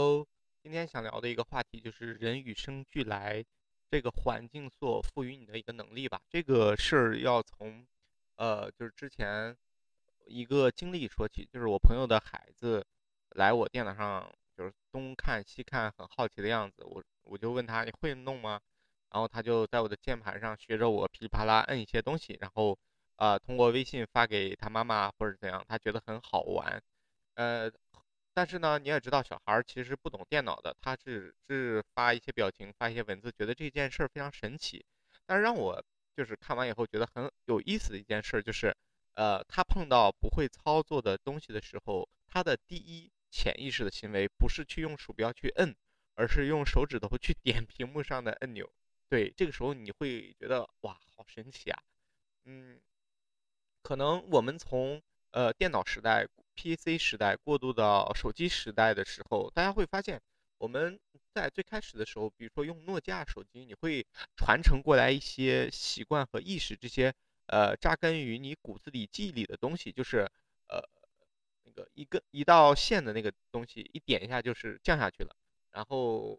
哦，今天想聊的一个话题就是人与生俱来这个环境所赋予你的一个能力吧。这个事儿要从，呃，就是之前一个经历说起，就是我朋友的孩子来我电脑上，就是东看西看，很好奇的样子。我我就问他你会弄吗？然后他就在我的键盘上学着我噼里啪啦摁一些东西，然后呃通过微信发给他妈妈或者怎样，他觉得很好玩，呃。但是呢，你也知道，小孩其实不懂电脑的，他只是发一些表情，发一些文字，觉得这件事儿非常神奇。但是让我就是看完以后觉得很有意思的一件事，就是，呃，他碰到不会操作的东西的时候，他的第一潜意识的行为不是去用鼠标去摁，而是用手指头去点屏幕上的按钮。对，这个时候你会觉得哇，好神奇啊！嗯，可能我们从呃电脑时代。PC 时代过渡到手机时代的时候，大家会发现，我们在最开始的时候，比如说用诺基亚手机，你会传承过来一些习惯和意识，这些呃扎根于你骨子里记忆里的东西，就是呃那个一根一道线的那个东西，一点一下就是降下去了，然后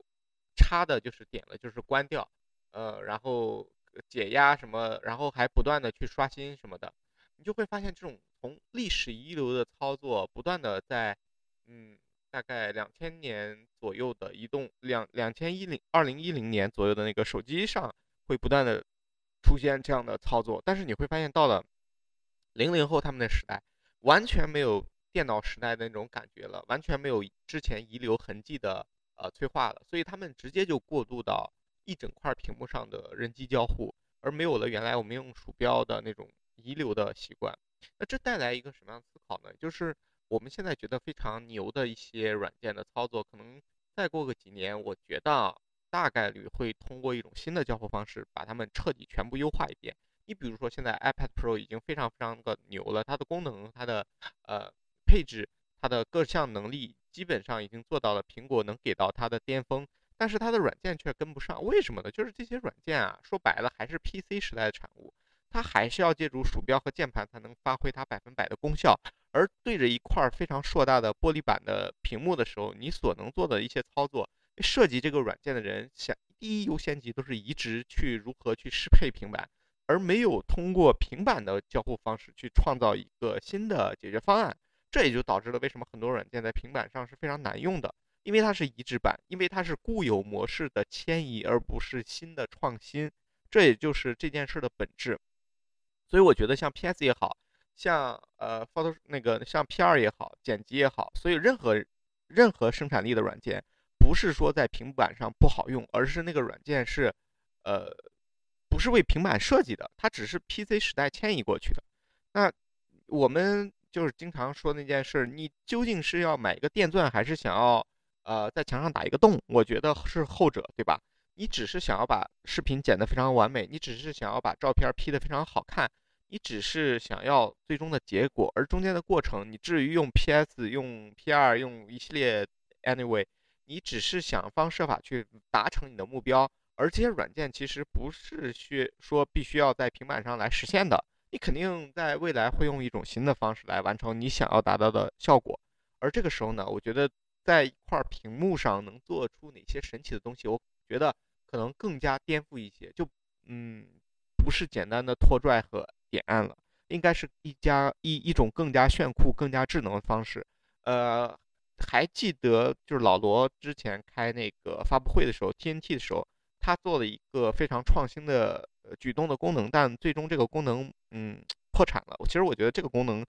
插的就是点了就是关掉，呃然后解压什么，然后还不断的去刷新什么的。你就会发现，这种从历史遗留的操作，不断的在，嗯，大概两千年左右的移动两两千一零二零一零年左右的那个手机上，会不断的出现这样的操作。但是你会发现，到了零零后他们的时代，完全没有电脑时代的那种感觉了，完全没有之前遗留痕迹的呃催化了，所以他们直接就过渡到一整块屏幕上的人机交互，而没有了原来我们用鼠标的那种。遗留的习惯，那这带来一个什么样的思考呢？就是我们现在觉得非常牛的一些软件的操作，可能再过个几年，我觉得大概率会通过一种新的交互方式，把它们彻底全部优化一遍。你比如说，现在 iPad Pro 已经非常非常的牛了，它的功能、它的呃配置、它的各项能力，基本上已经做到了苹果能给到它的巅峰，但是它的软件却跟不上。为什么呢？就是这些软件啊，说白了还是 PC 时代的产物。它还是要借助鼠标和键盘才能发挥它百分百的功效，而对着一块非常硕大的玻璃板的屏幕的时候，你所能做的一些操作，设计这个软件的人想第一优先级都是移植去如何去适配平板，而没有通过平板的交互方式去创造一个新的解决方案。这也就导致了为什么很多软件在平板上是非常难用的，因为它是移植版，因为它是固有模式的迁移，而不是新的创新。这也就是这件事的本质。所以我觉得像 PS 也好像呃 Photo 那个像 PR 也好，剪辑也好，所以任何任何生产力的软件，不是说在平板上不好用，而是那个软件是呃不是为平板设计的，它只是 PC 时代迁移过去的。那我们就是经常说那件事，你究竟是要买一个电钻，还是想要呃在墙上打一个洞？我觉得是后者，对吧？你只是想要把视频剪得非常完美，你只是想要把照片 P 得非常好看。你只是想要最终的结果，而中间的过程，你至于用 PS、用 PR、用一系列 Anyway，你只是想方设法去达成你的目标。而这些软件其实不是需说必须要在平板上来实现的，你肯定在未来会用一种新的方式来完成你想要达到的效果。而这个时候呢，我觉得在一块屏幕上能做出哪些神奇的东西，我觉得可能更加颠覆一些，就嗯，不是简单的拖拽和。点按了，应该是一家一一种更加炫酷、更加智能的方式。呃，还记得就是老罗之前开那个发布会的时候，TNT 的时候，他做了一个非常创新的举动的功能，但最终这个功能嗯破产了。其实我觉得这个功能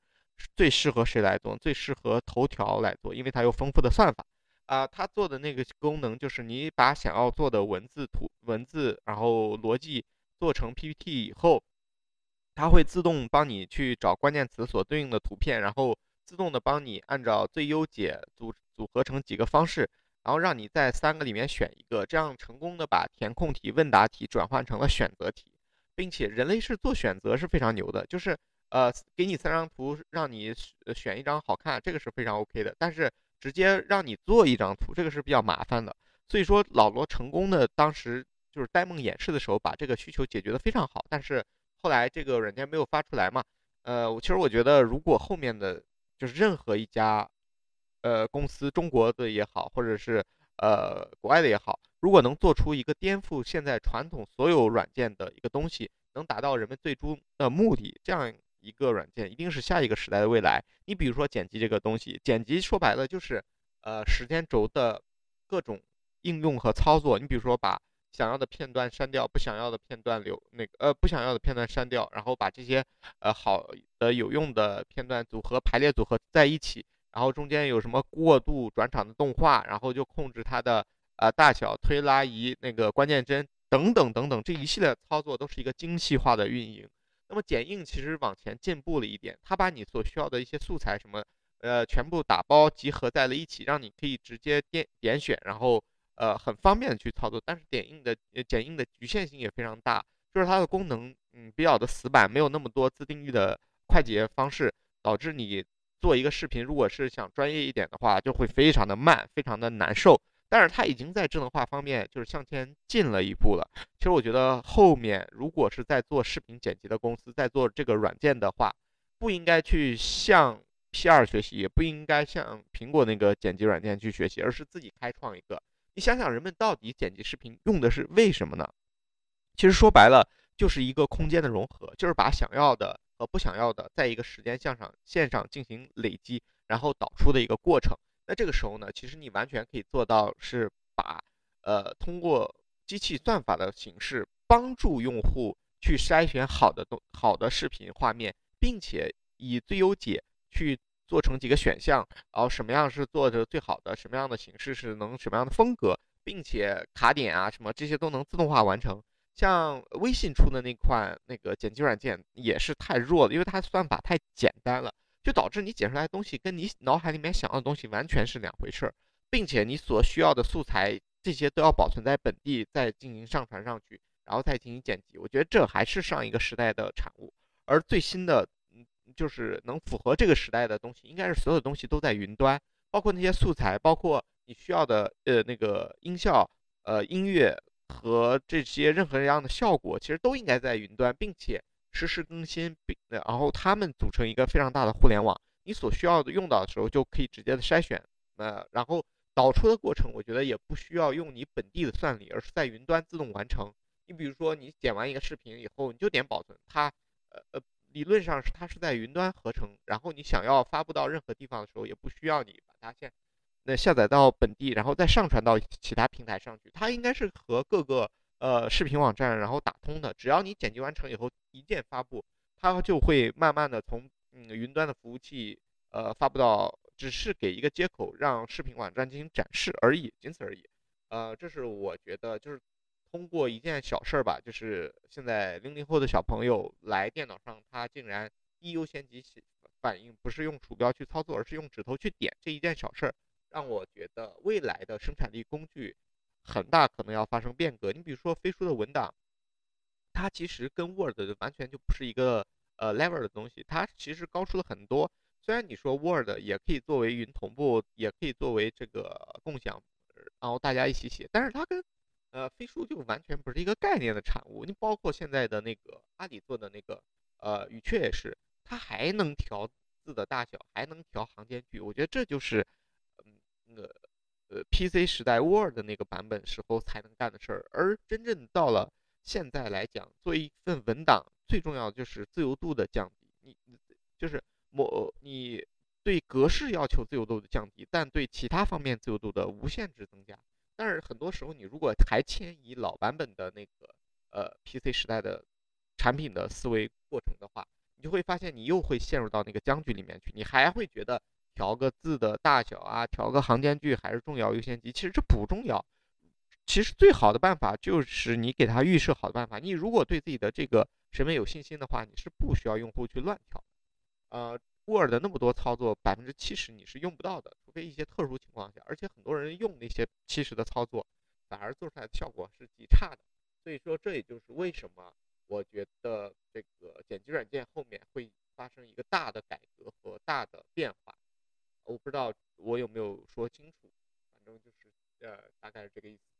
最适合谁来做？最适合头条来做，因为它有丰富的算法啊。他做的那个功能就是你把想要做的文字图文字，然后逻辑做成 PPT 以后。它会自动帮你去找关键词所对应的图片，然后自动的帮你按照最优解组组合成几个方式，然后让你在三个里面选一个，这样成功的把填空题、问答题转换成了选择题，并且人类是做选择是非常牛的，就是呃给你三张图让你选一张好看，这个是非常 OK 的，但是直接让你做一张图，这个是比较麻烦的。所以说老罗成功的当时就是呆萌演示的时候，把这个需求解决的非常好，但是。后来这个软件没有发出来嘛？呃，我其实我觉得，如果后面的就是任何一家呃公司，中国的也好，或者是呃国外的也好，如果能做出一个颠覆现在传统所有软件的一个东西，能达到人们最终的目的，这样一个软件一定是下一个时代的未来。你比如说剪辑这个东西，剪辑说白了就是呃时间轴的各种应用和操作。你比如说把想要的片段删掉，不想要的片段留那个呃不想要的片段删掉，然后把这些呃好的有用的片段组合排列组合在一起，然后中间有什么过渡转场的动画，然后就控制它的呃大小、推拉移那个关键帧等等等等，这一系列操作都是一个精细化的运营。那么剪映其实往前进步了一点，它把你所需要的一些素材什么呃全部打包集合在了一起，让你可以直接点点选，然后。呃，很方便的去操作，但是点映的剪映的局限性也非常大，就是它的功能，嗯，比较的死板，没有那么多自定义的快捷方式，导致你做一个视频，如果是想专业一点的话，就会非常的慢，非常的难受。但是它已经在智能化方面就是向前进了一步了。其实我觉得后面如果是在做视频剪辑的公司在做这个软件的话，不应该去向 P2 学习，也不应该向苹果那个剪辑软件去学习，而是自己开创一个。你想想，人们到底剪辑视频用的是为什么呢？其实说白了，就是一个空间的融合，就是把想要的和不想要的在一个时间线上线上进行累积，然后导出的一个过程。那这个时候呢，其实你完全可以做到是把呃通过机器算法的形式帮助用户去筛选好的东好的视频画面，并且以最优解去。做成几个选项，然后什么样是做的最好的，什么样的形式是能什么样的风格，并且卡点啊什么这些都能自动化完成。像微信出的那款那个剪辑软件也是太弱了，因为它算法太简单了，就导致你剪出来的东西跟你脑海里面想要的东西完全是两回事儿，并且你所需要的素材这些都要保存在本地再进行上传上去，然后再进行剪辑。我觉得这还是上一个时代的产物，而最新的。就是能符合这个时代的东西，应该是所有东西都在云端，包括那些素材，包括你需要的呃那个音效、呃音乐和这些任何一样的效果，其实都应该在云端，并且实时更新，并然后它们组成一个非常大的互联网，你所需要的用到的时候就可以直接的筛选，呃，然后导出的过程，我觉得也不需要用你本地的算力，而是在云端自动完成。你比如说你剪完一个视频以后，你就点保存，它呃呃。理论上是它是在云端合成，然后你想要发布到任何地方的时候，也不需要你把它先那下载到本地，然后再上传到其他平台上去。它应该是和各个呃视频网站然后打通的，只要你剪辑完成以后一键发布，它就会慢慢的从嗯云端的服务器呃发布到，只是给一个接口让视频网站进行展示而已，仅此而已。呃，这是我觉得就是。通过一件小事儿吧，就是现在零零后的小朋友来电脑上，他竟然一优先级反应不是用鼠标去操作，而是用指头去点。这一件小事儿让我觉得未来的生产力工具很大可能要发生变革。你比如说飞书的文档，它其实跟 Word 完全就不是一个呃 level 的东西，它其实高出了很多。虽然你说 Word 也可以作为云同步，也可以作为这个共享，然后大家一起写，但是它跟呃，飞书就完全不是一个概念的产物。你包括现在的那个阿里做的那个呃语雀也是，它还能调字的大小，还能调行间距。我觉得这就是嗯那个呃 PC 时代 Word 那个版本时候才能干的事儿。而真正到了现在来讲，做一份文档最重要的就是自由度的降低。你就是某你对格式要求自由度的降低，但对其他方面自由度的无限制增加。但是很多时候，你如果还迁移老版本的那个呃 PC 时代的产品的思维过程的话，你就会发现你又会陷入到那个僵局里面去。你还会觉得调个字的大小啊，调个行间距还是重要优先级？其实这不重要。其实最好的办法就是你给他预设好的办法。你如果对自己的这个审美有信心的话，你是不需要用户去乱调。呃。word 那么多操作百分之七十你是用不到的除非一些特殊情况下而且很多人用那些七十的操作反而做出来的效果是极差的。所以说这也就是为什么我觉得这个剪辑软件后面会发生一个大的改革和大的变化。我不知道我有没有说清楚反正就是呃大概是这个意思。